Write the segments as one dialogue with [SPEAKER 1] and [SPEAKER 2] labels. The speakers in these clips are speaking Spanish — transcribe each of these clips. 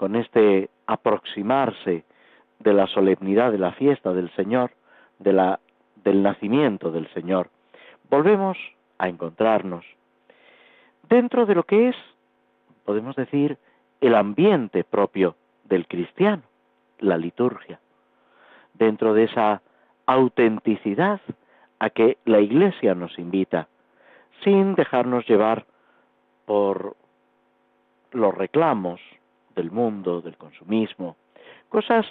[SPEAKER 1] con este aproximarse de la solemnidad de la fiesta del Señor, de la, del nacimiento del Señor, volvemos a encontrarnos dentro de lo que es, podemos decir, el ambiente propio del cristiano, la liturgia, dentro de esa autenticidad a que la Iglesia nos invita, sin dejarnos llevar por los reclamos del mundo, del consumismo, cosas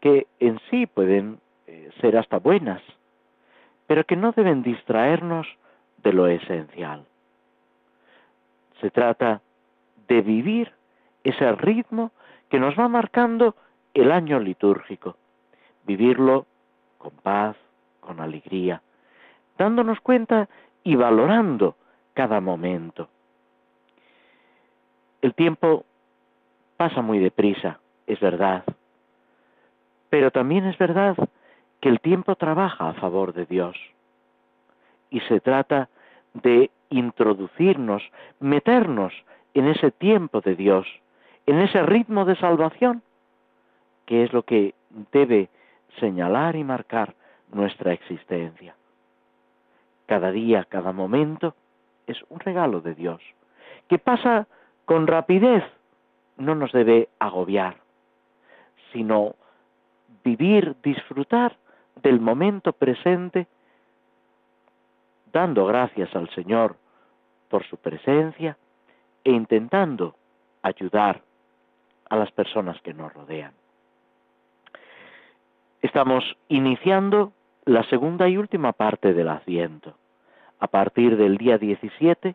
[SPEAKER 1] que en sí pueden eh, ser hasta buenas, pero que no deben distraernos de lo esencial. Se trata de vivir ese ritmo que nos va marcando el año litúrgico, vivirlo con paz, con alegría, dándonos cuenta y valorando cada momento. El tiempo pasa muy deprisa, es verdad, pero también es verdad que el tiempo trabaja a favor de Dios y se trata de introducirnos, meternos en ese tiempo de Dios, en ese ritmo de salvación, que es lo que debe señalar y marcar nuestra existencia. Cada día, cada momento es un regalo de Dios, que pasa con rapidez, no nos debe agobiar, sino vivir, disfrutar del momento presente, dando gracias al Señor por su presencia e intentando ayudar a las personas que nos rodean. Estamos iniciando la segunda y última parte del asiento. A partir del día 17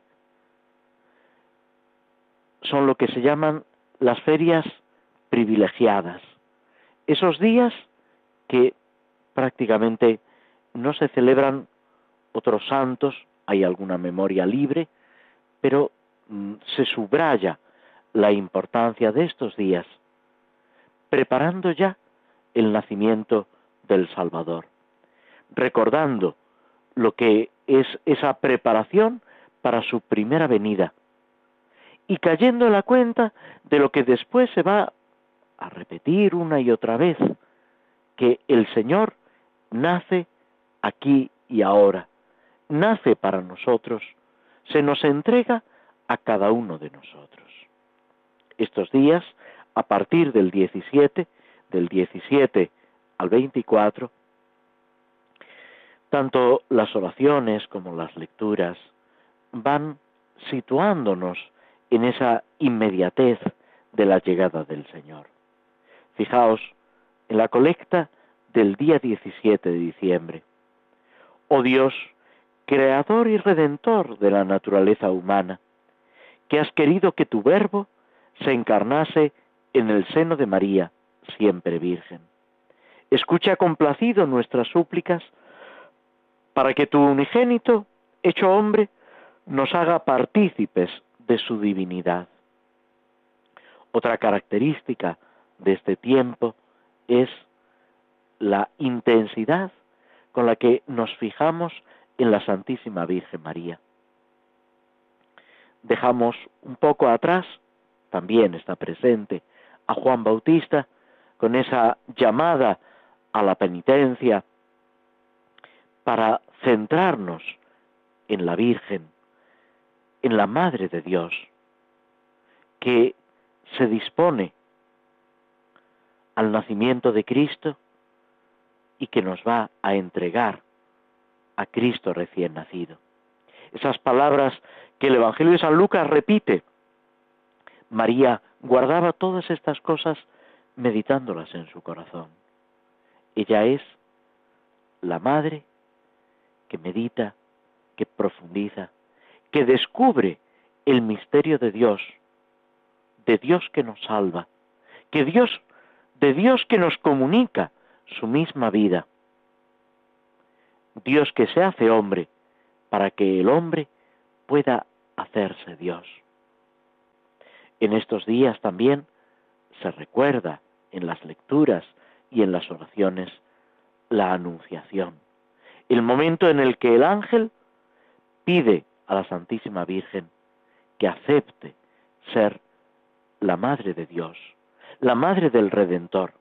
[SPEAKER 1] son lo que se llaman las ferias privilegiadas. Esos días que prácticamente no se celebran otros santos, hay alguna memoria libre, pero mm, se subraya la importancia de estos días, preparando ya el nacimiento del Salvador, recordando lo que es esa preparación para su primera venida y cayendo en la cuenta de lo que después se va a repetir una y otra vez, que el Señor nace aquí y ahora, nace para nosotros, se nos entrega a cada uno de nosotros. Estos días, a partir del 17, del 17 al 24, tanto las oraciones como las lecturas van situándonos en esa inmediatez de la llegada del Señor. Fijaos en la colecta del día 17 de diciembre. Oh Dios, creador y redentor de la naturaleza humana, que has querido que tu verbo se encarnase en el seno de María, siempre Virgen. Escucha complacido nuestras súplicas para que tu unigénito, hecho hombre, nos haga partícipes de su divinidad. Otra característica de este tiempo es la intensidad con la que nos fijamos en la Santísima Virgen María. Dejamos un poco atrás, también está presente, a Juan Bautista con esa llamada a la penitencia para centrarnos en la Virgen, en la Madre de Dios, que se dispone al nacimiento de Cristo y que nos va a entregar a Cristo recién nacido. Esas palabras que el Evangelio de San Lucas repite. María guardaba todas estas cosas meditándolas en su corazón. Ella es la madre que medita, que profundiza, que descubre el misterio de Dios de Dios que nos salva, que Dios, de Dios que nos comunica su misma vida. Dios que se hace hombre para que el hombre pueda hacerse Dios. En estos días también se recuerda en las lecturas y en las oraciones la anunciación, el momento en el que el ángel pide a la Santísima Virgen que acepte ser la Madre de Dios, la Madre del Redentor.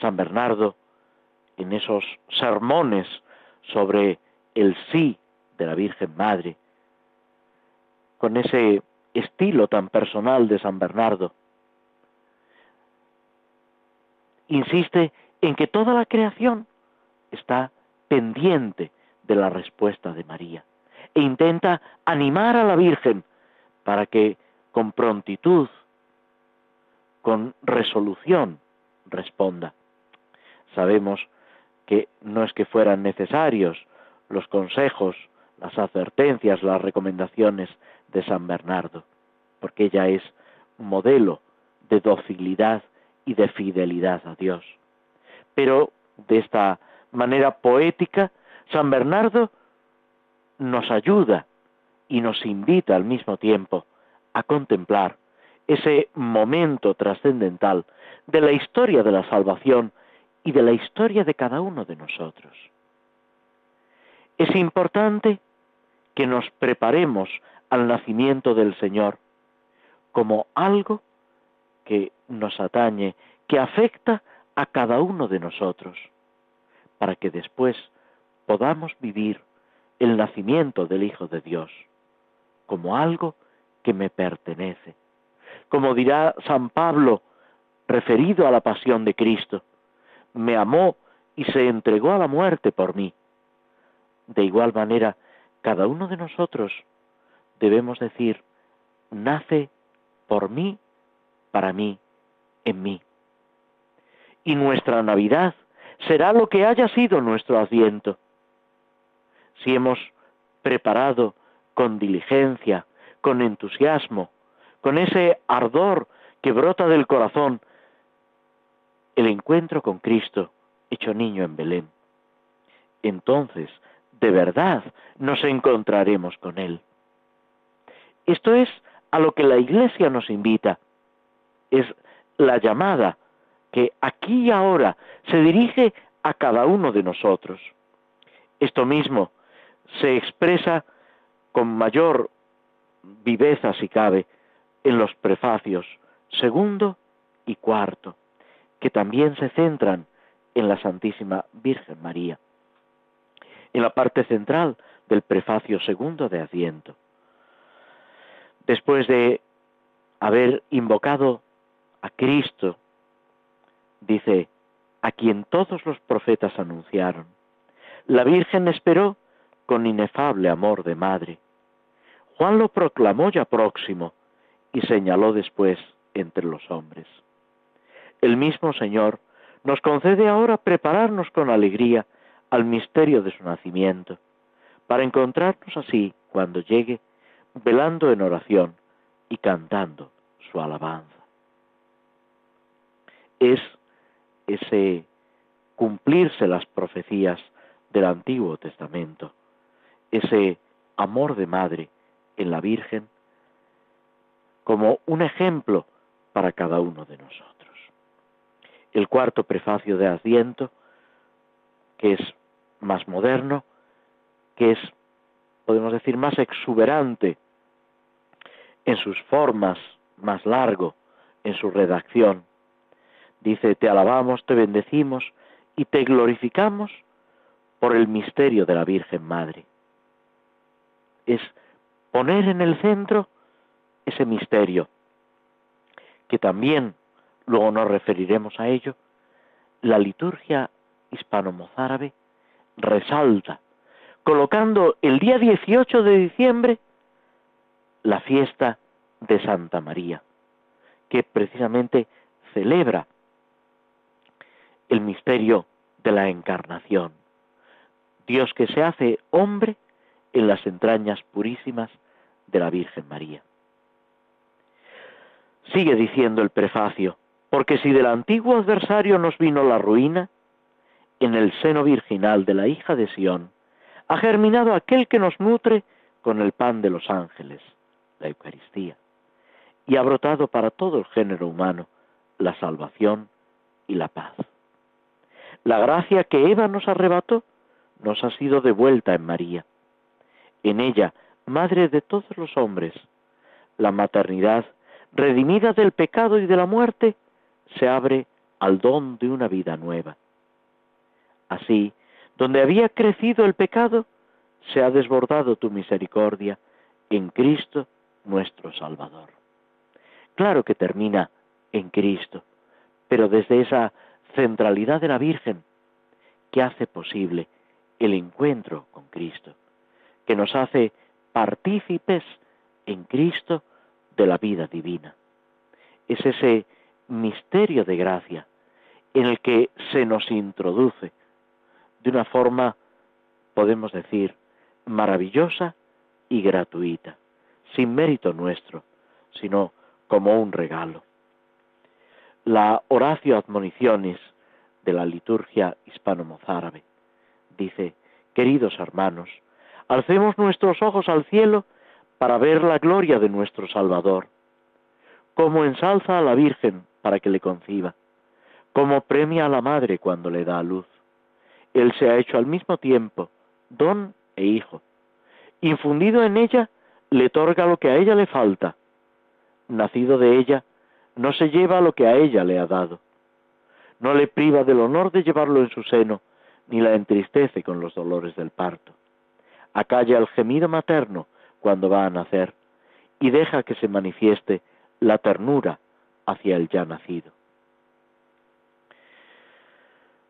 [SPEAKER 1] San Bernardo, en esos sermones sobre el sí de la Virgen Madre, con ese estilo tan personal de San Bernardo, insiste en que toda la creación está pendiente de la respuesta de María e intenta animar a la Virgen para que con prontitud, con resolución, responda. Sabemos que no es que fueran necesarios los consejos, las advertencias, las recomendaciones de San Bernardo, porque ella es modelo de docilidad y de fidelidad a Dios. Pero de esta manera poética, San Bernardo nos ayuda y nos invita al mismo tiempo a contemplar ese momento trascendental de la historia de la salvación y de la historia de cada uno de nosotros. Es importante que nos preparemos al nacimiento del Señor como algo que nos atañe, que afecta a cada uno de nosotros, para que después podamos vivir el nacimiento del Hijo de Dios como algo que me pertenece. Como dirá San Pablo, referido a la pasión de Cristo, me amó y se entregó a la muerte por mí. De igual manera, cada uno de nosotros debemos decir, nace por mí, para mí, en mí. Y nuestra Navidad será lo que haya sido nuestro adviento. Si hemos preparado con diligencia, con entusiasmo, con ese ardor que brota del corazón, el encuentro con Cristo hecho niño en Belén. Entonces, de verdad, nos encontraremos con Él. Esto es a lo que la Iglesia nos invita. Es la llamada que aquí y ahora se dirige a cada uno de nosotros. Esto mismo se expresa con mayor viveza, si cabe, en los prefacios segundo y cuarto, que también se centran en la Santísima Virgen María. En la parte central del prefacio segundo de Adviento. Después de haber invocado a Cristo, dice, a quien todos los profetas anunciaron, la Virgen esperó con inefable amor de madre. Juan lo proclamó ya próximo y señaló después entre los hombres. El mismo Señor nos concede ahora prepararnos con alegría al misterio de su nacimiento, para encontrarnos así, cuando llegue, velando en oración y cantando su alabanza. Es ese cumplirse las profecías del Antiguo Testamento, ese amor de madre en la Virgen como un ejemplo para cada uno de nosotros. El cuarto prefacio de Adviento, que es más moderno, que es, podemos decir, más exuberante en sus formas, más largo en su redacción. Dice, te alabamos, te bendecimos y te glorificamos por el misterio de la Virgen Madre es poner en el centro ese misterio, que también, luego nos referiremos a ello, la liturgia hispano-mozárabe resalta, colocando el día 18 de diciembre la fiesta de Santa María, que precisamente celebra el misterio de la encarnación. Dios que se hace hombre en las entrañas purísimas de la Virgen María. Sigue diciendo el prefacio, porque si del antiguo adversario nos vino la ruina, en el seno virginal de la hija de Sión ha germinado aquel que nos nutre con el pan de los ángeles, la Eucaristía, y ha brotado para todo el género humano la salvación y la paz. La gracia que Eva nos arrebató nos ha sido devuelta en María. En ella, madre de todos los hombres, la maternidad, redimida del pecado y de la muerte, se abre al don de una vida nueva. Así, donde había crecido el pecado, se ha desbordado tu misericordia en Cristo nuestro Salvador. Claro que termina en Cristo, pero desde esa centralidad de la Virgen que hace posible el encuentro con Cristo, que nos hace partícipes en Cristo de la vida divina. Es ese misterio de gracia en el que se nos introduce de una forma, podemos decir, maravillosa y gratuita, sin mérito nuestro, sino como un regalo. La Horacio Admoniciones de la liturgia hispano-mozárabe dice, queridos hermanos, alcemos nuestros ojos al cielo para ver la gloria de nuestro Salvador, como ensalza a la Virgen para que le conciba, como premia a la Madre cuando le da a luz. Él se ha hecho al mismo tiempo don e hijo. Infundido en ella, le otorga lo que a ella le falta. Nacido de ella, no se lleva lo que a ella le ha dado. No le priva del honor de llevarlo en su seno, ni la entristece con los dolores del parto. Acalla el gemido materno cuando va a nacer y deja que se manifieste la ternura hacia el ya nacido.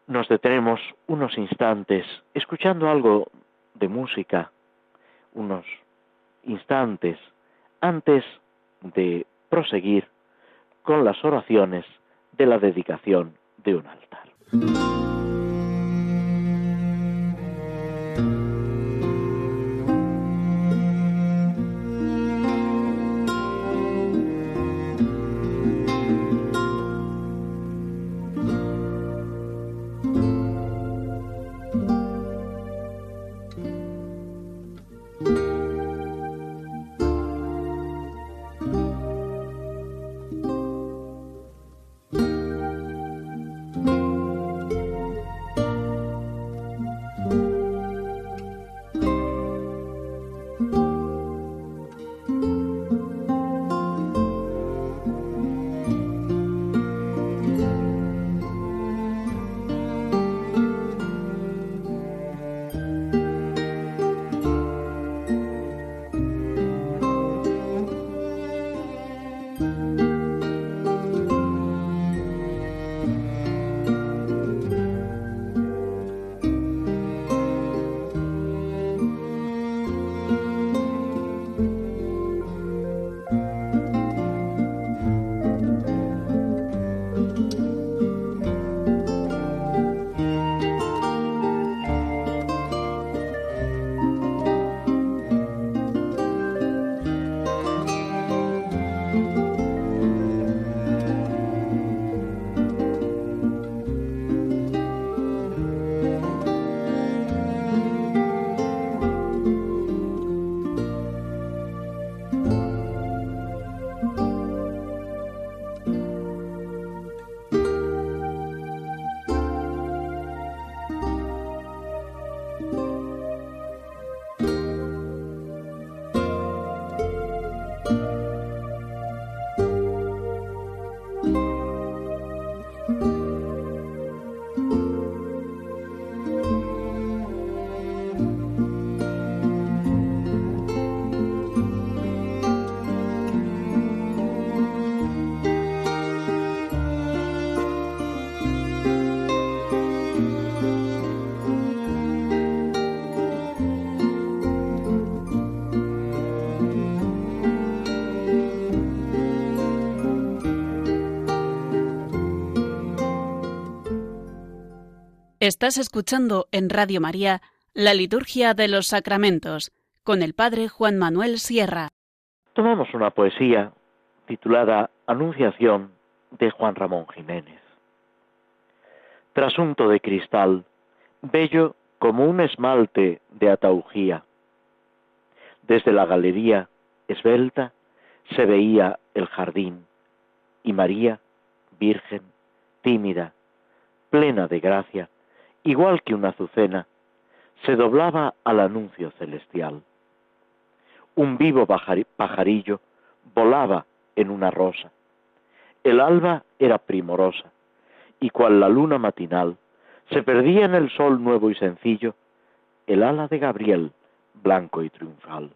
[SPEAKER 1] Nos detenemos unos instantes escuchando algo de música, unos instantes antes de proseguir con las oraciones de la dedicación de un altar.
[SPEAKER 2] Estás escuchando en Radio María la Liturgia de los Sacramentos con el Padre Juan Manuel Sierra.
[SPEAKER 1] Tomamos una poesía titulada Anunciación de Juan Ramón Jiménez. Trasunto de cristal, bello como un esmalte de ataugía. Desde la galería, esbelta, se veía el jardín, y María, virgen, tímida, plena de gracia, igual que una azucena, se doblaba al anuncio celestial. Un vivo pajarillo volaba en una rosa. El alba era primorosa, y cual la luna matinal, se perdía en el sol nuevo y sencillo el ala de Gabriel, blanco y triunfal.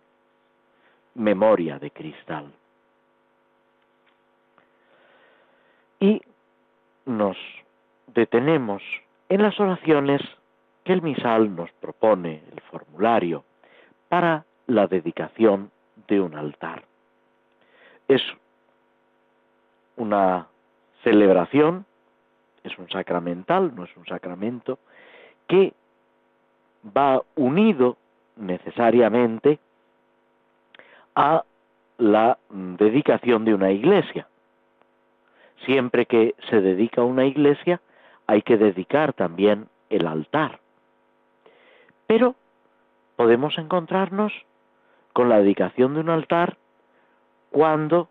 [SPEAKER 1] Memoria de cristal. Y nos detenemos en las oraciones que el misal nos propone, el formulario, para la dedicación de un altar. Es una celebración, es un sacramental, no es un sacramento, que va unido necesariamente a la dedicación de una iglesia. Siempre que se dedica una iglesia, hay que dedicar también el altar. Pero podemos encontrarnos con la dedicación de un altar cuando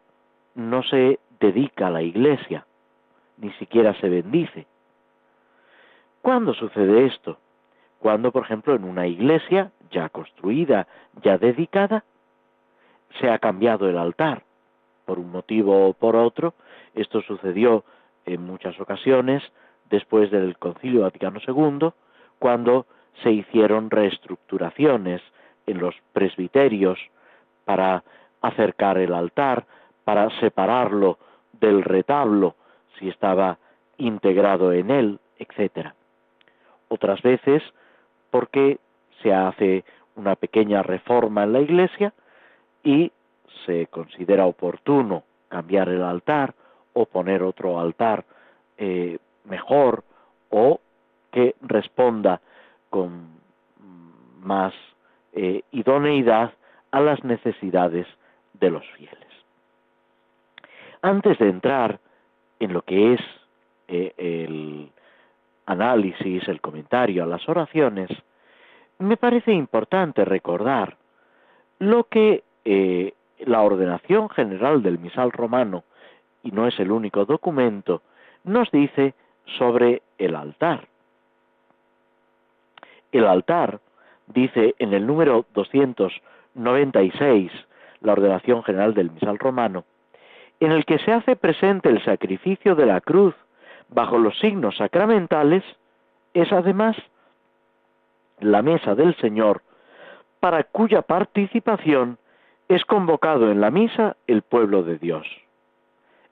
[SPEAKER 1] no se dedica a la iglesia, ni siquiera se bendice. ¿Cuándo sucede esto? Cuando, por ejemplo, en una iglesia ya construida, ya dedicada, se ha cambiado el altar, por un motivo o por otro. Esto sucedió en muchas ocasiones después del Concilio Vaticano II, cuando se hicieron reestructuraciones en los presbiterios para acercar el altar, para separarlo del retablo si estaba integrado en él, etc. Otras veces porque se hace una pequeña reforma en la iglesia y se considera oportuno cambiar el altar o poner otro altar eh, mejor o que responda con más eh, idoneidad a las necesidades de los fieles. Antes de entrar en lo que es eh, el análisis, el comentario a las oraciones, me parece importante recordar lo que eh, la ordenación general del misal romano, y no es el único documento, nos dice sobre el altar. El altar, dice en el número 296, la ordenación general del misal romano, en el que se hace presente el sacrificio de la cruz bajo los signos sacramentales, es además la mesa del Señor, para cuya participación es convocado en la misa el pueblo de Dios.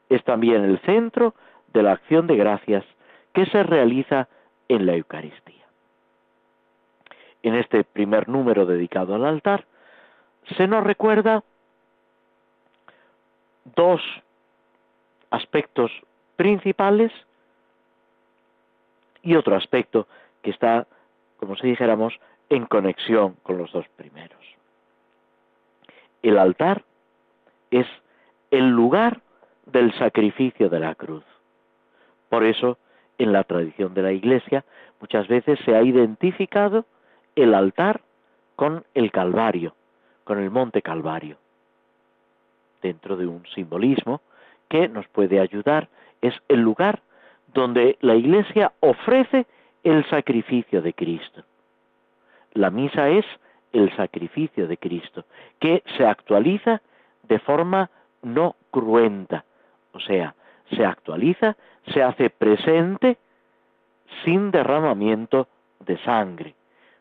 [SPEAKER 1] Es también el centro de la acción de gracias que se realiza en la Eucaristía. En este primer número dedicado al altar, se nos recuerda dos aspectos principales y otro aspecto que está, como si dijéramos, en conexión con los dos primeros. El altar es el lugar del sacrificio de la cruz. Por eso, en la tradición de la Iglesia, muchas veces se ha identificado el altar con el Calvario, con el monte Calvario, dentro de un simbolismo que nos puede ayudar, es el lugar donde la Iglesia ofrece el sacrificio de Cristo. La misa es el sacrificio de Cristo, que se actualiza de forma no cruenta, o sea, se actualiza, se hace presente sin derramamiento de sangre.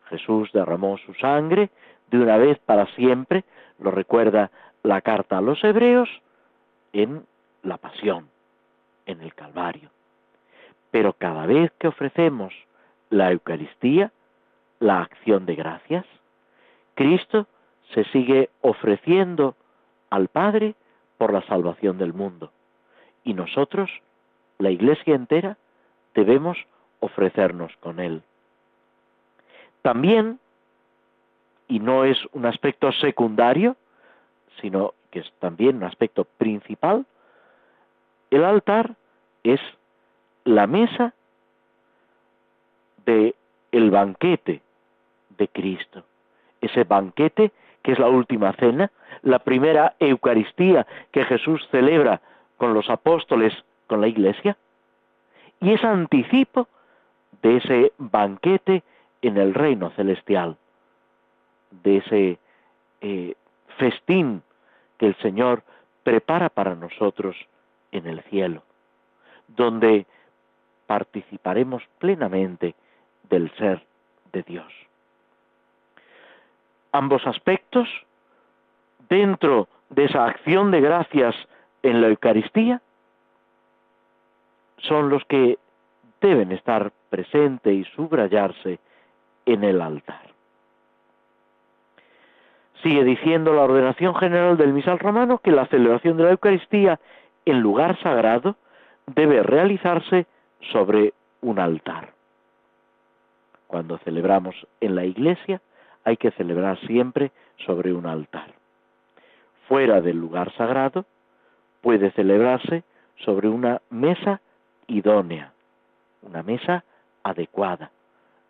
[SPEAKER 1] Jesús derramó su sangre de una vez para siempre, lo recuerda la carta a los hebreos, en la pasión, en el Calvario. Pero cada vez que ofrecemos la Eucaristía, la acción de gracias, Cristo se sigue ofreciendo al Padre por la salvación del mundo. Y nosotros, la Iglesia entera, debemos ofrecernos con Él. También, y no es un aspecto secundario, sino que es también un aspecto principal, El altar es la mesa de el banquete de Cristo. Ese banquete que es la última cena, la primera Eucaristía que Jesús celebra con los apóstoles, con la iglesia, y es anticipo de ese banquete en el reino celestial, de ese eh, festín que el Señor prepara para nosotros en el cielo, donde participaremos plenamente del ser de Dios. Ambos aspectos, dentro de esa acción de gracias en la Eucaristía, son los que deben estar presentes y subrayarse en el altar. Sigue diciendo la ordenación general del misal romano que la celebración de la Eucaristía en lugar sagrado debe realizarse sobre un altar. Cuando celebramos en la iglesia hay que celebrar siempre sobre un altar. Fuera del lugar sagrado puede celebrarse sobre una mesa idónea, una mesa adecuada.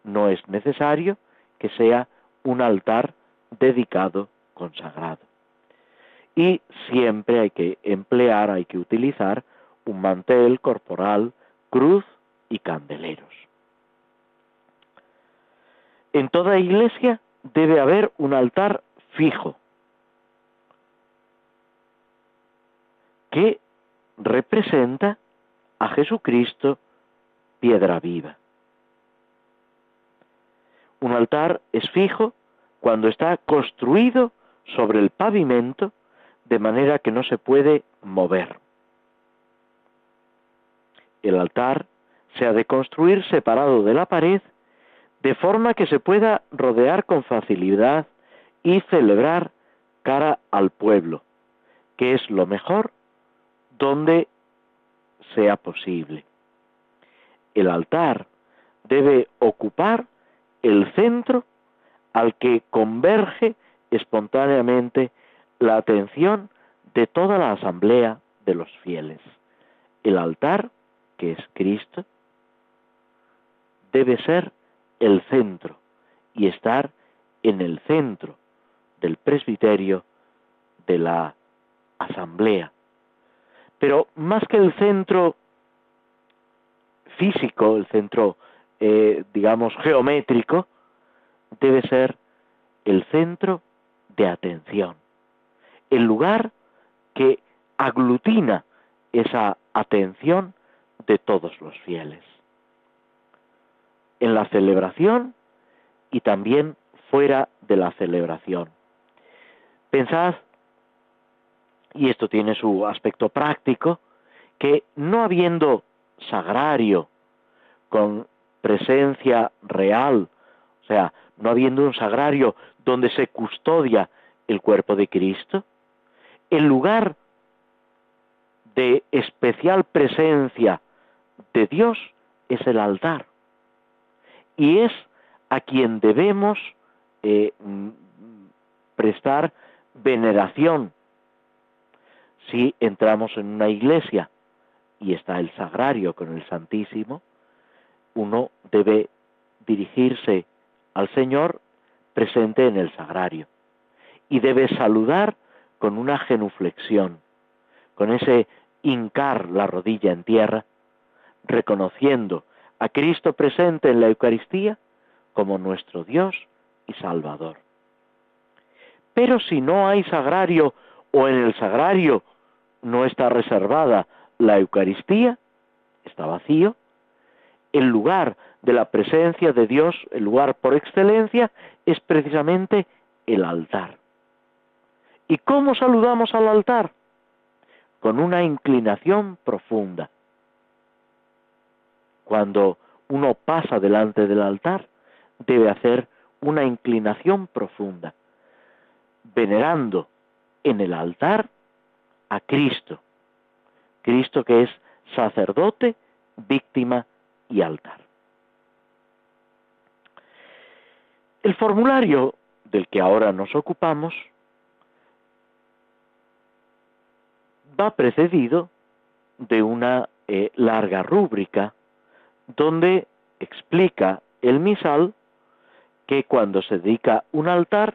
[SPEAKER 1] No es necesario que sea un altar dedicado, consagrado. Y siempre hay que emplear, hay que utilizar un mantel corporal, cruz y candeleros. En toda iglesia debe haber un altar fijo que representa a Jesucristo piedra viva. Un altar es fijo cuando está construido sobre el pavimento de manera que no se puede mover. El altar se ha de construir separado de la pared de forma que se pueda rodear con facilidad y celebrar cara al pueblo, que es lo mejor donde sea posible. El altar debe ocupar el centro al que converge espontáneamente la atención de toda la asamblea de los fieles. El altar, que es Cristo, debe ser el centro y estar en el centro del presbiterio de la asamblea. Pero más que el centro físico, el centro, eh, digamos, geométrico, debe ser el centro de atención, el lugar que aglutina esa atención de todos los fieles. En la celebración y también fuera de la celebración. Pensad, y esto tiene su aspecto práctico, que no habiendo sagrario con presencia real, o sea, no habiendo un sagrario donde se custodia el cuerpo de Cristo, el lugar de especial presencia de Dios es el altar. Y es a quien debemos eh, prestar veneración. Si entramos en una iglesia y está el sagrario con el Santísimo, uno debe dirigirse al Señor presente en el sagrario y debe saludar con una genuflexión, con ese hincar la rodilla en tierra, reconociendo a Cristo presente en la Eucaristía como nuestro Dios y Salvador. Pero si no hay sagrario o en el sagrario no está reservada la Eucaristía, está vacío, el lugar de la presencia de Dios, el lugar por excelencia, es precisamente el altar. ¿Y cómo saludamos al altar? Con una inclinación profunda. Cuando uno pasa delante del altar, debe hacer una inclinación profunda, venerando en el altar a Cristo, Cristo que es sacerdote, víctima y altar. El formulario del que ahora nos ocupamos va precedido de una eh, larga rúbrica donde explica el misal que cuando se dedica un altar,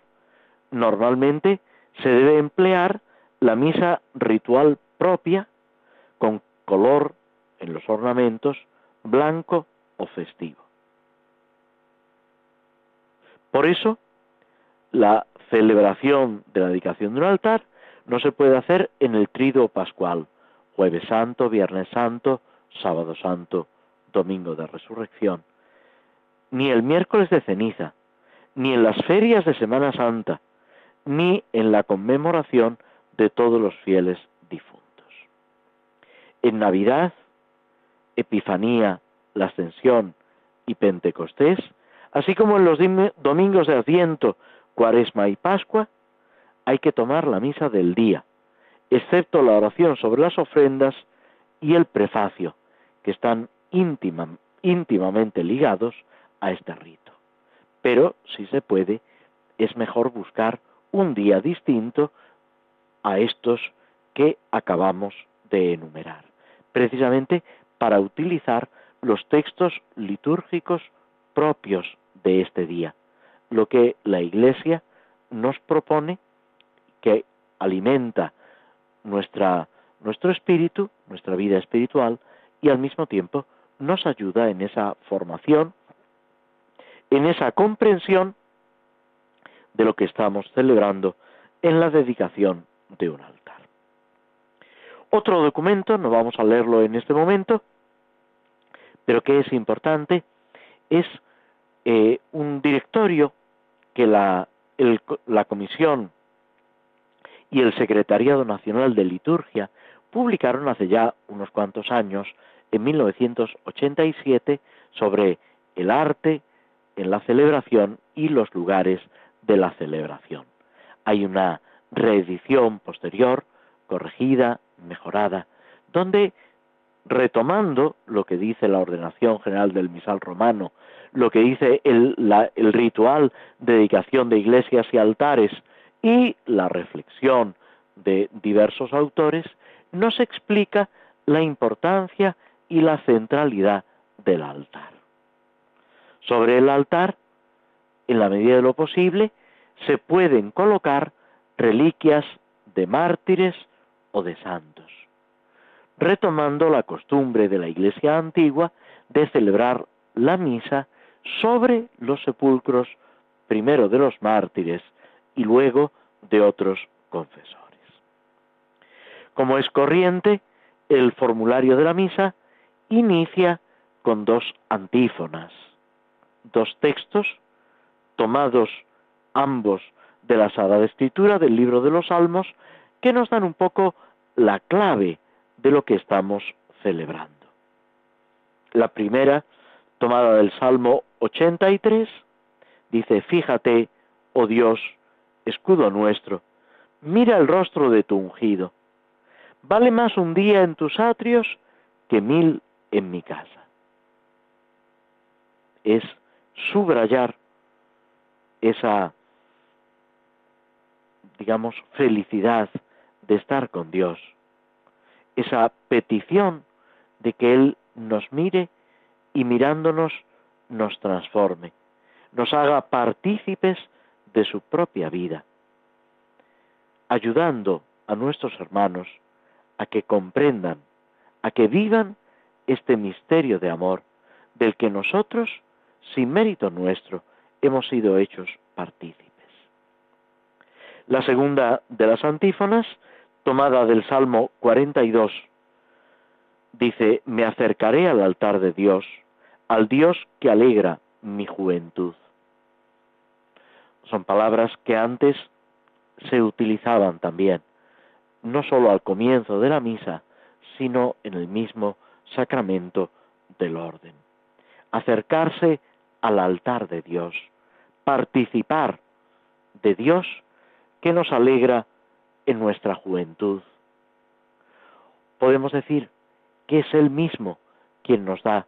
[SPEAKER 1] normalmente se debe emplear la misa ritual propia con color en los ornamentos blanco o festivo. Por eso, la celebración de la dedicación de un altar no se puede hacer en el trido pascual, jueves santo, viernes santo, sábado santo, domingo de resurrección, ni el miércoles de ceniza, ni en las ferias de Semana Santa, ni en la conmemoración de todos los fieles difuntos. En Navidad, Epifanía, la Ascensión y Pentecostés, así como en los domingos de Adviento, Cuaresma y Pascua, hay que tomar la misa del día, excepto la oración sobre las ofrendas y el prefacio, que están íntimamente ligados a este rito. Pero, si se puede, es mejor buscar un día distinto a estos que acabamos de enumerar, precisamente para utilizar los textos litúrgicos propios de este día, lo que la Iglesia nos propone que alimenta nuestra, nuestro espíritu, nuestra vida espiritual, y al mismo tiempo nos ayuda en esa formación, en esa comprensión de lo que estamos celebrando en la dedicación de un altar. Otro documento, no vamos a leerlo en este momento, pero que es importante, es eh, un directorio que la, la Comisión y el Secretariado Nacional de Liturgia publicaron hace ya unos cuantos años, en 1987, sobre el arte en la celebración y los lugares de la celebración. Hay una reedición posterior, corregida, mejorada, donde retomando lo que dice la ordenación general del misal romano, lo que dice el, el ritual de dedicación de iglesias y altares y la reflexión de diversos autores, nos explica la importancia y la centralidad del altar. Sobre el altar, en la medida de lo posible, se pueden colocar reliquias de mártires o de santos retomando la costumbre de la Iglesia antigua de celebrar la misa sobre los sepulcros primero de los mártires y luego de otros confesores. Como es corriente, el formulario de la misa inicia con dos antífonas, dos textos tomados ambos de la Sagrada Escritura del libro de los Salmos que nos dan un poco la clave de lo que estamos celebrando. La primera, tomada del Salmo 83, dice, Fíjate, oh Dios, escudo nuestro, mira el rostro de tu ungido. Vale más un día en tus atrios que mil en mi casa. Es subrayar esa, digamos, felicidad de estar con Dios, esa petición de que Él nos mire y mirándonos nos transforme, nos haga partícipes de su propia vida, ayudando a nuestros hermanos a que comprendan, a que vivan este misterio de amor del que nosotros, sin mérito nuestro, hemos sido hechos partícipes. La segunda de las antífonas tomada del Salmo 42, dice, me acercaré al altar de Dios, al Dios que alegra mi juventud. Son palabras que antes se utilizaban también, no sólo al comienzo de la misa, sino en el mismo sacramento del orden. Acercarse al altar de Dios, participar de Dios que nos alegra en nuestra juventud. Podemos decir que es Él mismo quien nos da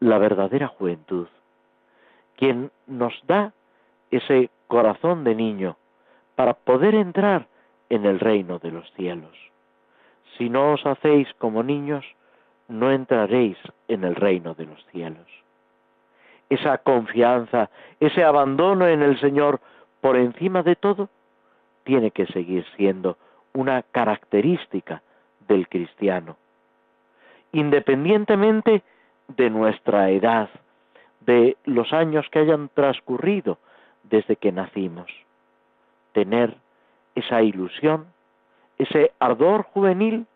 [SPEAKER 1] la verdadera juventud, quien nos da ese corazón de niño para poder entrar en el reino de los cielos. si no os hacéis como niños, no entraréis en el reino de los cielos. Esa confianza, ese abandono en el Señor por encima de todo, tiene que seguir siendo una característica del cristiano, independientemente de nuestra edad, de los años que hayan transcurrido desde que nacimos. Tener esa ilusión, ese ardor juvenil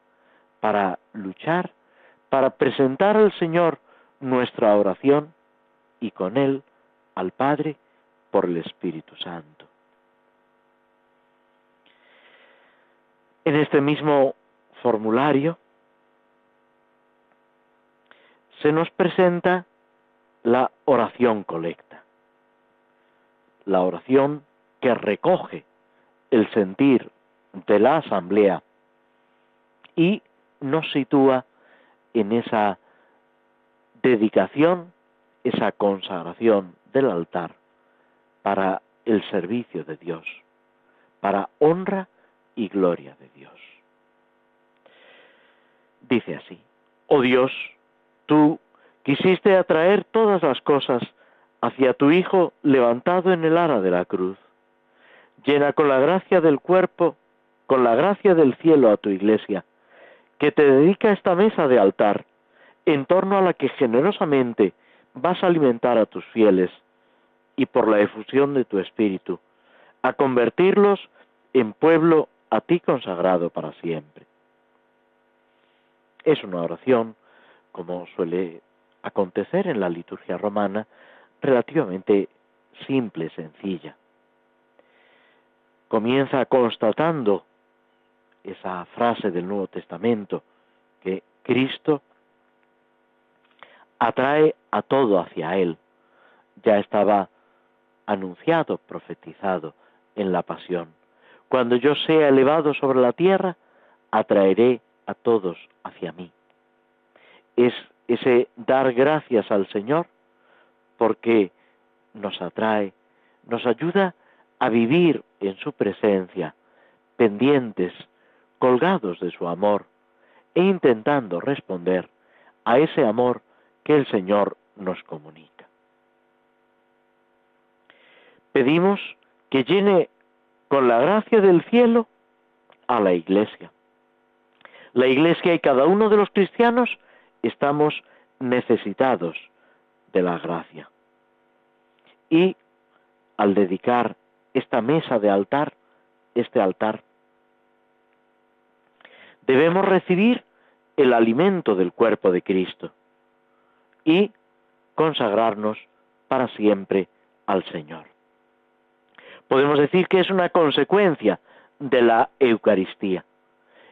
[SPEAKER 1] para luchar, para presentar al Señor nuestra oración y con Él al Padre por el Espíritu Santo. En este mismo formulario se nos presenta la oración colecta, la oración que recoge el sentir de la asamblea y nos sitúa en esa dedicación, esa consagración del altar para el servicio de Dios, para honra y gloria de Dios. Dice así, oh Dios, tú quisiste atraer todas las cosas hacia tu Hijo levantado en el ara de la cruz. Llena con la gracia del cuerpo, con la gracia del cielo a tu iglesia, que te dedica esta mesa de altar, en torno a la que generosamente vas a alimentar a tus fieles, y por la efusión de tu espíritu, a convertirlos en pueblo a ti consagrado para siempre. Es una oración, como suele acontecer en la liturgia romana, relativamente simple, sencilla. Comienza constatando esa frase del Nuevo Testamento, que Cristo atrae a todo hacia Él. Ya estaba anunciado, profetizado en la pasión. Cuando yo sea elevado sobre la tierra, atraeré a todos hacia mí. Es ese dar gracias al Señor porque nos atrae, nos ayuda a vivir en su presencia, pendientes, colgados de su amor e intentando responder a ese amor que el Señor nos comunica. Pedimos que llene con la gracia del cielo a la Iglesia. La Iglesia y cada uno de los cristianos estamos necesitados de la gracia. Y al dedicar esta mesa de altar, este altar, debemos recibir el alimento del cuerpo de Cristo y consagrarnos para siempre al Señor podemos decir que es una consecuencia de la Eucaristía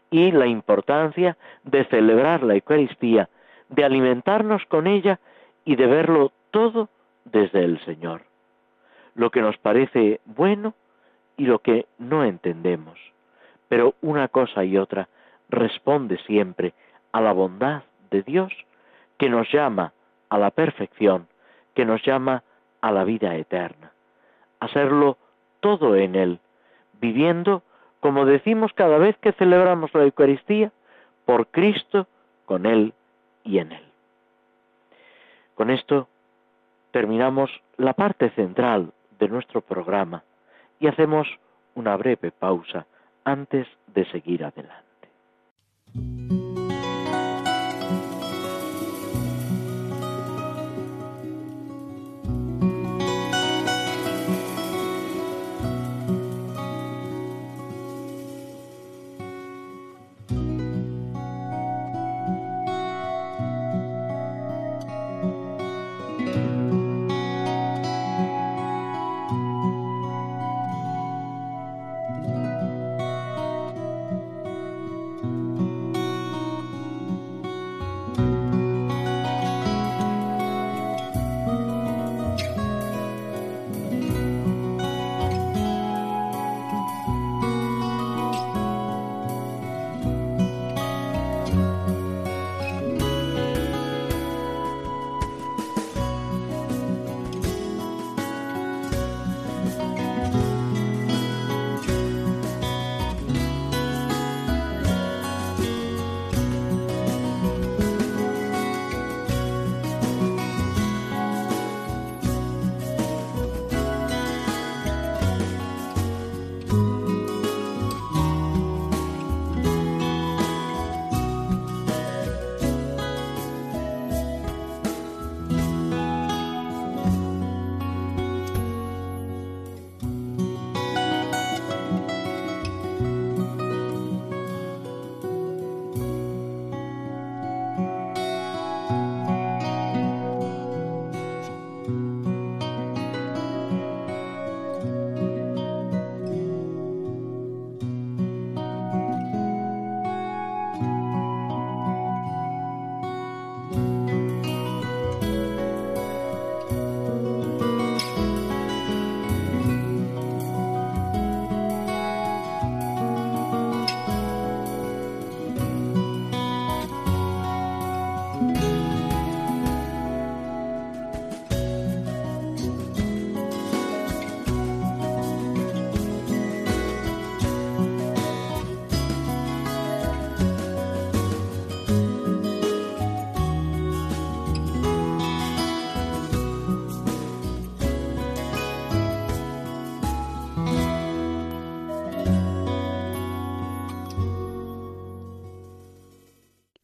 [SPEAKER 1] y la importancia de celebrar la Eucaristía, de alimentarnos con ella y de verlo todo desde el Señor, lo que nos parece bueno y lo que no entendemos. Pero una cosa y otra responde siempre a la bondad de Dios que nos llama a la perfección, que nos llama a la vida eterna. Hacerlo todo en Él, viviendo, como decimos cada vez que celebramos la Eucaristía, por Cristo, con Él y en Él. Con esto terminamos la parte central de nuestro programa y hacemos una breve pausa antes de seguir adelante.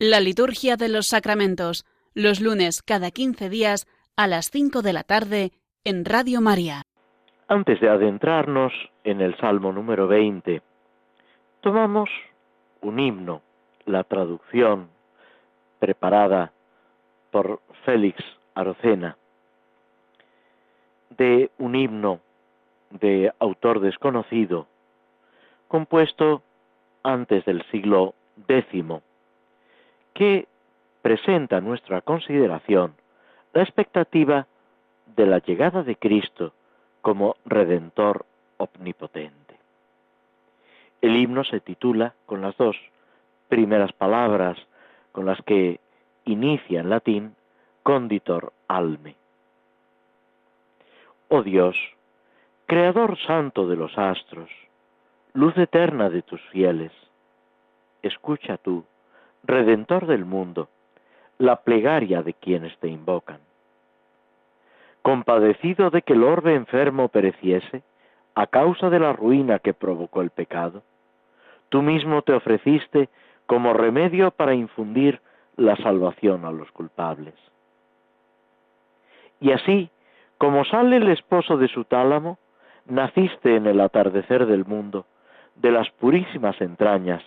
[SPEAKER 2] La liturgia de los sacramentos, los lunes cada 15 días a las 5 de la tarde en Radio María.
[SPEAKER 1] Antes de adentrarnos en el Salmo número 20, tomamos un himno, la traducción preparada por Félix Arocena, de un himno de autor desconocido, compuesto antes del siglo X, que presenta a nuestra consideración la expectativa de la llegada de Cristo como Redentor omnipotente. El himno se titula con las dos primeras palabras con las que inicia en latín Conditor Alme. Oh Dios, Creador santo de los astros, luz eterna de tus fieles, escucha tú, Redentor del mundo, la plegaria de quienes te invocan. Compadecido de que el orbe enfermo pereciese a causa de la ruina que provocó el pecado, tú mismo te ofreciste como remedio para infundir la salvación a los culpables. Y así, como sale el esposo de su tálamo, naciste en el atardecer del mundo, de las purísimas entrañas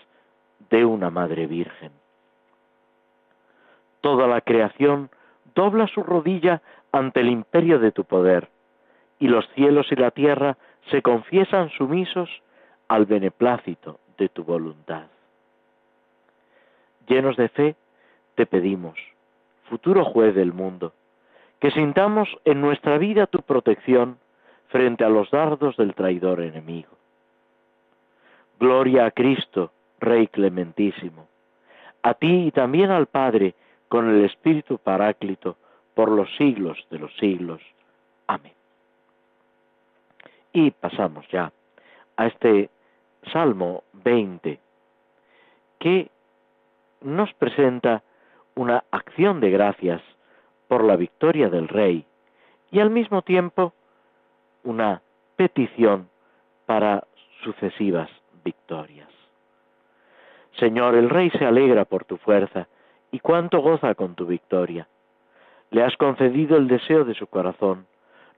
[SPEAKER 1] de una madre virgen. Toda la creación dobla su rodilla ante el imperio de tu poder, y los cielos y la tierra se confiesan sumisos al beneplácito de tu voluntad. Llenos de fe, te pedimos, futuro juez del mundo, que sintamos en nuestra vida tu protección frente a los dardos del traidor enemigo. Gloria a Cristo, Rey clementísimo, a ti y también al Padre, con el Espíritu Paráclito, por los siglos de los siglos. Amén. Y pasamos ya a este Salmo 20, que nos presenta una acción de gracias por la victoria del Rey y al mismo tiempo una petición para sucesivas victorias. Señor, el Rey se alegra por tu fuerza y cuánto goza con tu victoria. Le has concedido el deseo de su corazón,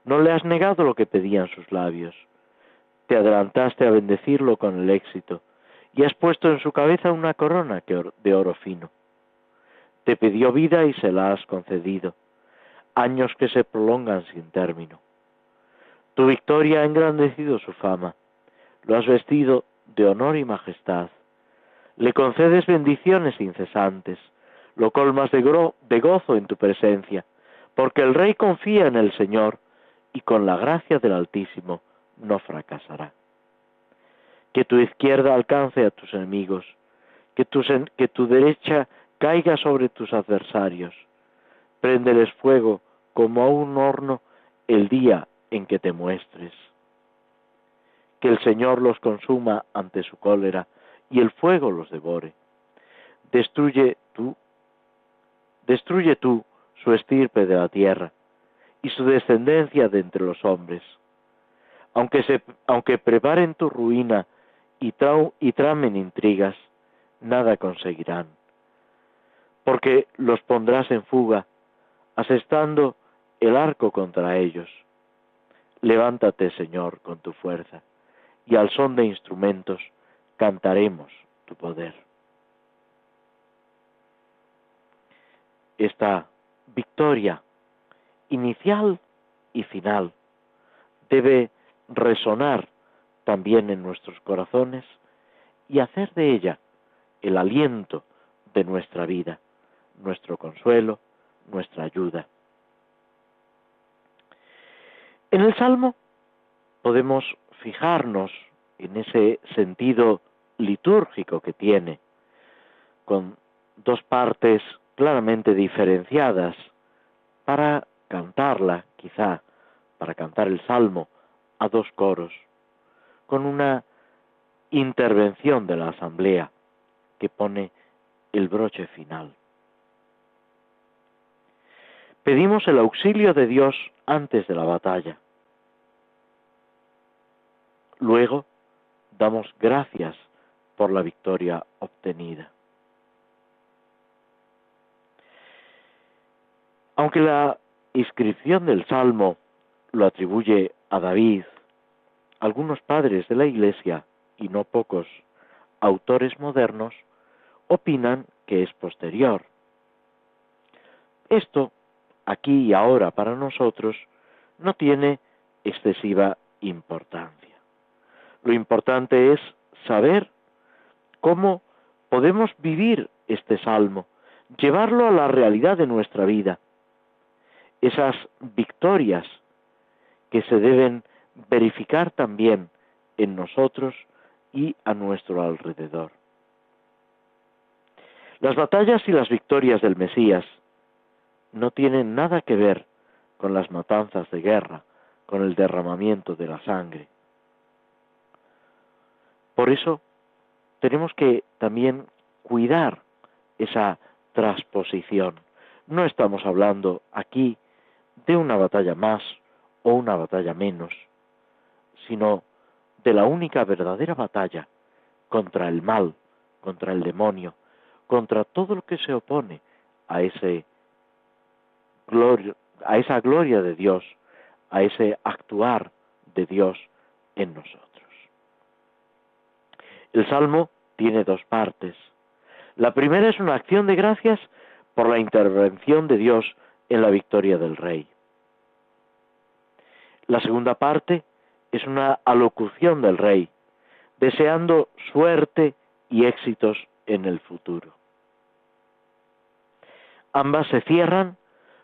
[SPEAKER 1] no le has negado lo que pedían sus labios. Te adelantaste a bendecirlo con el éxito y has puesto en su cabeza una corona de oro fino. Te pidió vida y se la has concedido, años que se prolongan sin término. Tu victoria ha engrandecido su fama, lo has vestido de honor y majestad. Le concedes bendiciones incesantes, lo colmas de, de gozo en tu presencia, porque el Rey confía en el Señor y con la gracia del Altísimo no fracasará. Que tu izquierda alcance a tus enemigos, que tu, que tu derecha caiga sobre tus adversarios. Préndeles fuego como a un horno el día en que te muestres. Que el Señor los consuma ante su cólera y el fuego los devore. Destruye destruye tú su estirpe de la tierra y su descendencia de entre los hombres. Aunque, se, aunque preparen tu ruina y, y tramen intrigas, nada conseguirán. Porque los pondrás en fuga, asestando el arco contra ellos Levántate, Señor, con tu fuerza, y al son de instrumentos cantaremos tu poder. Esta victoria inicial y final debe resonar también en nuestros corazones y hacer de ella el aliento de nuestra vida, nuestro consuelo, nuestra ayuda. En el Salmo podemos fijarnos en ese sentido litúrgico que tiene, con dos partes claramente diferenciadas, para cantarla, quizá, para cantar el Salmo a dos coros, con una intervención de la Asamblea que pone el broche final. Pedimos el auxilio de Dios antes de la batalla. Luego damos gracias por la victoria obtenida. Aunque la inscripción del Salmo lo atribuye a David, algunos padres de la Iglesia, y no pocos autores modernos, opinan que es posterior. Esto, aquí y ahora para nosotros, no tiene excesiva importancia. Lo importante es saber cómo podemos vivir este salmo, llevarlo a la realidad de nuestra vida. Esas victorias que se deben verificar también en nosotros y a nuestro alrededor. Las batallas y las victorias del Mesías no tienen nada que ver con las matanzas de guerra, con el derramamiento de la sangre. Por eso tenemos que también cuidar esa transposición. No estamos hablando aquí de una batalla más o una batalla menos, sino de la única verdadera batalla contra el mal, contra el demonio, contra todo lo que se opone a ese a esa gloria de Dios, a ese actuar de Dios en nosotros. El salmo tiene dos partes. La primera es una acción de gracias por la intervención de Dios en la victoria del rey. La segunda parte es una alocución del rey, deseando suerte y éxitos en el futuro. Ambas se cierran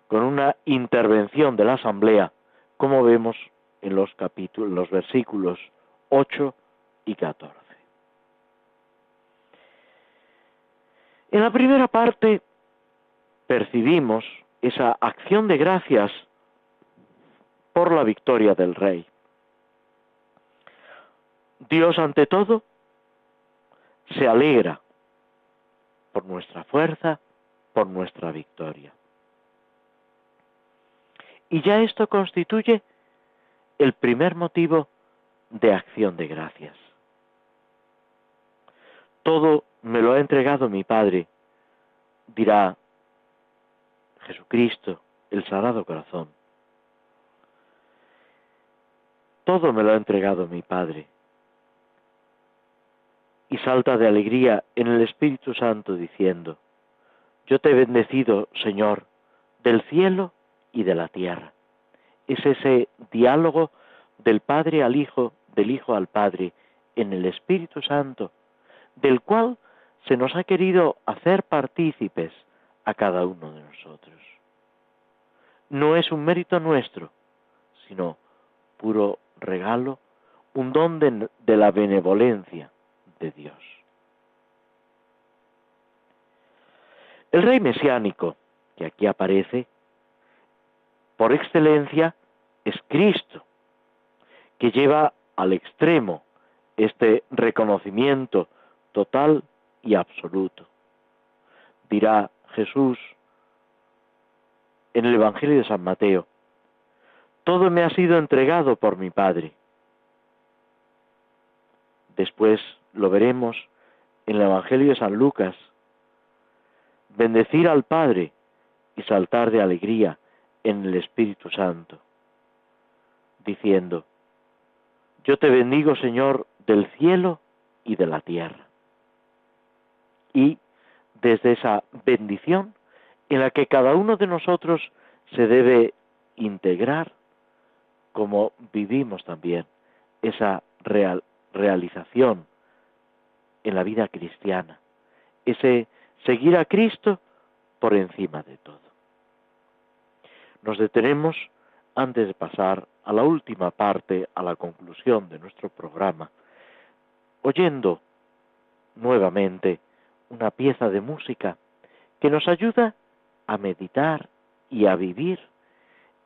[SPEAKER 1] con una intervención de la asamblea, como vemos en los capítulos, los versículos 8 y 14. En la primera parte percibimos esa acción de gracias por la victoria del rey. Dios ante todo se alegra por nuestra fuerza, por nuestra victoria. Y ya esto constituye el primer motivo de acción de gracias. Todo me lo ha entregado mi Padre, dirá Jesucristo, el Sagrado Corazón. Todo me lo ha entregado mi Padre. Y salta de alegría en el Espíritu Santo diciendo, Yo te he bendecido, Señor, del cielo y de la tierra. Es ese diálogo del Padre al Hijo, del Hijo al Padre, en el Espíritu Santo, del cual se nos ha querido hacer partícipes a cada uno de nosotros. No es un mérito nuestro, sino puro regalo, un don de, de la benevolencia de Dios. El rey mesiánico, que aquí aparece, por excelencia es Cristo, que lleva al extremo este reconocimiento total y absoluto. Dirá Jesús en el Evangelio de San Mateo, todo me ha sido entregado por mi Padre. Después lo veremos en el Evangelio de San Lucas, bendecir al Padre y saltar de alegría en el Espíritu Santo, diciendo, yo te bendigo, Señor, del cielo y de la tierra. Y desde esa bendición en la que cada uno de nosotros se debe integrar, como vivimos también esa real, realización en la vida cristiana, ese seguir a Cristo por encima de todo. Nos detenemos antes de pasar a la última parte, a la conclusión de nuestro programa, oyendo nuevamente una pieza de música que nos ayuda a meditar y a vivir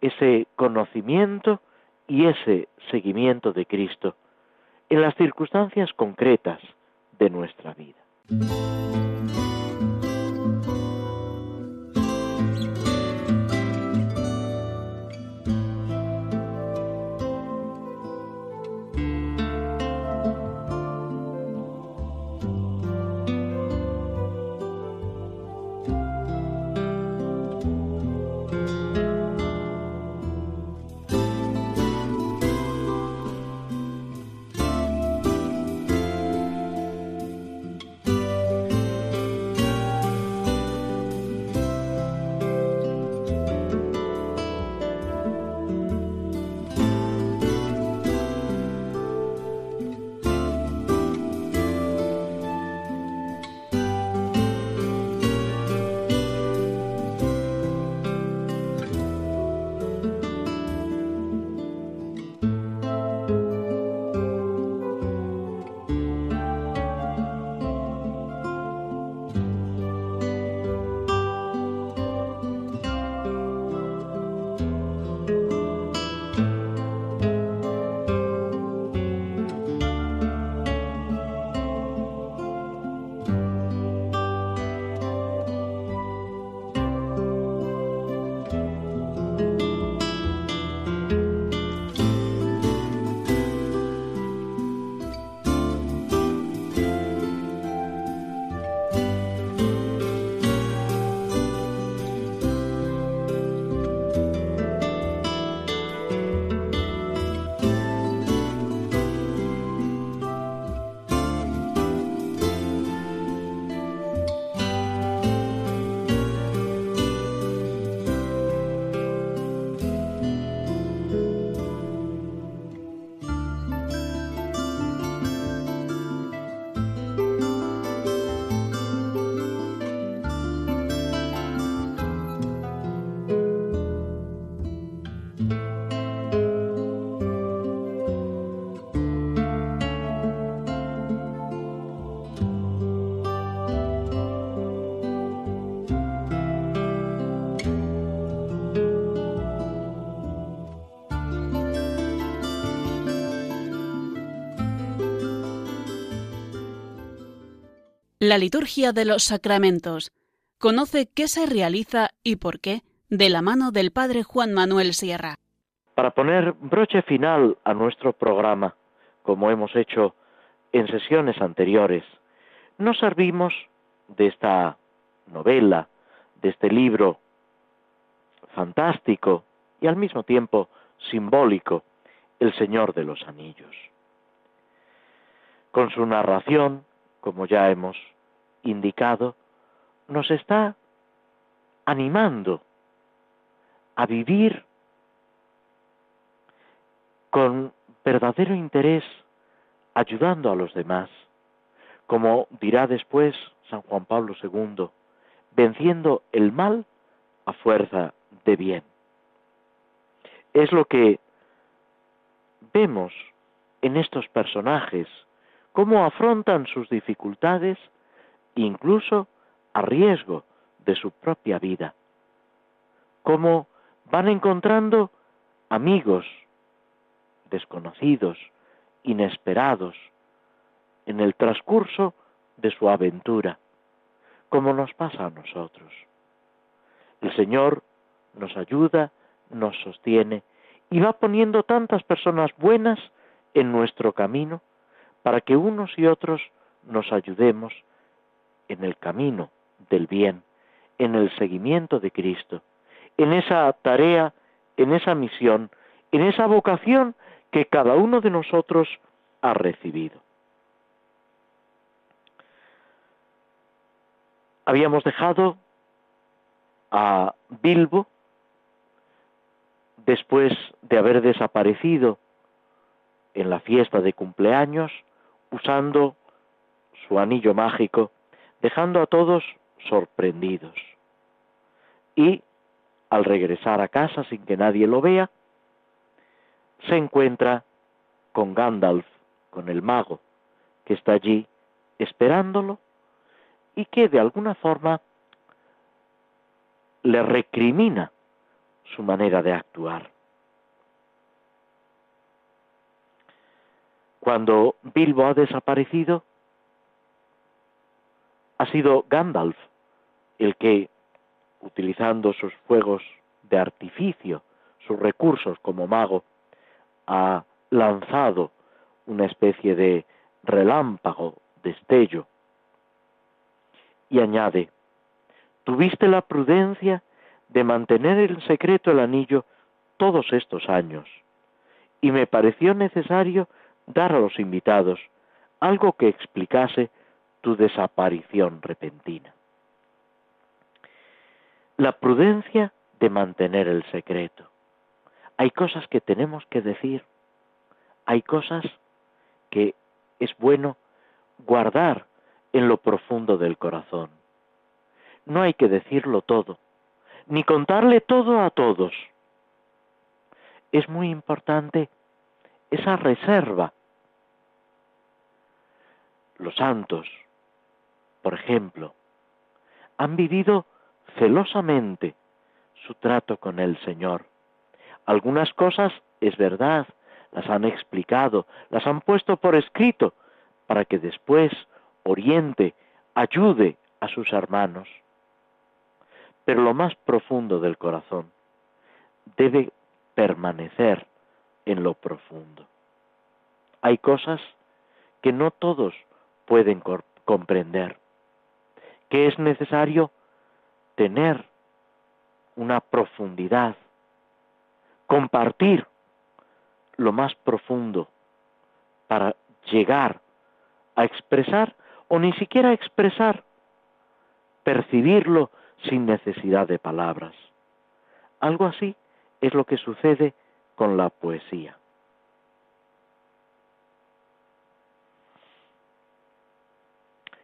[SPEAKER 1] ese conocimiento y ese seguimiento de Cristo en las circunstancias concretas de nuestra vida.
[SPEAKER 2] La liturgia de los sacramentos. Conoce qué se realiza y por qué de la mano del Padre Juan Manuel Sierra.
[SPEAKER 1] Para poner broche final a nuestro programa, como hemos hecho en sesiones anteriores, nos servimos de esta novela, de este libro fantástico y al mismo tiempo simbólico, El Señor de los Anillos. Con su narración, como ya hemos indicado, nos está animando a vivir con verdadero interés, ayudando a los demás, como dirá después San Juan Pablo II, venciendo el mal a fuerza de bien. Es lo que vemos en estos personajes, cómo afrontan sus dificultades, incluso a riesgo de su propia vida, cómo van encontrando amigos desconocidos, inesperados, en el transcurso de su aventura, como nos pasa a nosotros. El Señor nos ayuda, nos sostiene y va poniendo tantas personas buenas en nuestro camino para que unos y otros nos ayudemos en el camino del bien, en el seguimiento de Cristo, en esa tarea, en esa misión, en esa vocación que cada uno de nosotros ha recibido. Habíamos dejado a Bilbo después de haber desaparecido en la fiesta de cumpleaños usando su anillo mágico, dejando a todos sorprendidos. Y al regresar a casa sin que nadie lo vea, se encuentra con Gandalf, con el mago, que está allí esperándolo y que de alguna forma le recrimina su manera de actuar. Cuando Bilbo ha desaparecido, ha sido Gandalf el que, utilizando sus fuegos de artificio, sus recursos como mago, ha lanzado una especie de relámpago, destello, y añade, tuviste la prudencia de mantener en secreto el anillo todos estos años, y me pareció necesario dar a los invitados algo que explicase tu desaparición repentina. La prudencia de mantener el secreto. Hay cosas que tenemos que decir, hay cosas que es bueno guardar en lo profundo del corazón. No hay que decirlo todo, ni contarle todo a todos. Es muy importante esa reserva. Los santos, por ejemplo, han vivido celosamente su trato con el Señor. Algunas cosas, es verdad, las han explicado, las han puesto por escrito, para que después oriente, ayude a sus hermanos. Pero lo más profundo del corazón debe permanecer en lo profundo. Hay cosas que no todos pueden comprender, que es necesario tener una profundidad, compartir lo más profundo para llegar a expresar o ni siquiera expresar, percibirlo sin necesidad de palabras. Algo así es lo que sucede con la poesía.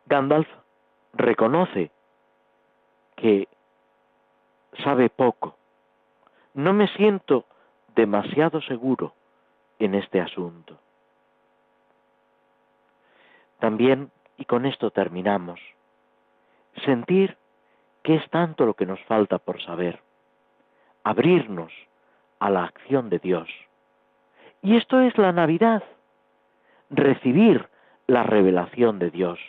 [SPEAKER 1] Gandalf reconoce que sabe poco. No me siento demasiado seguro en este asunto. También, y con esto terminamos, sentir que es tanto lo que nos falta por saber, abrirnos a la acción de Dios. Y esto es la Navidad, recibir la revelación de Dios,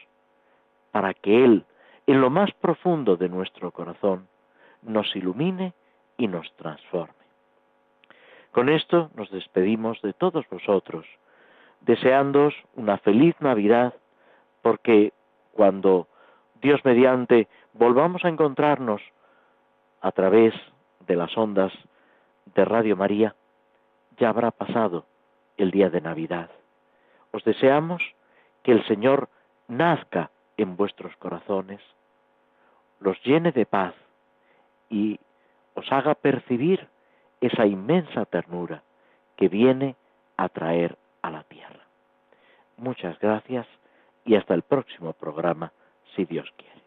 [SPEAKER 1] para que Él, en lo más profundo de nuestro corazón, nos ilumine y nos transforme. Con esto nos despedimos de todos vosotros, deseándoos una feliz Navidad, porque cuando Dios mediante volvamos a encontrarnos a través de las ondas de Radio María, ya habrá pasado el día de Navidad. Os deseamos que el Señor nazca en vuestros corazones, los llene de paz y os haga percibir esa inmensa ternura que viene a traer a la tierra. Muchas gracias y hasta el próximo programa, si Dios quiere.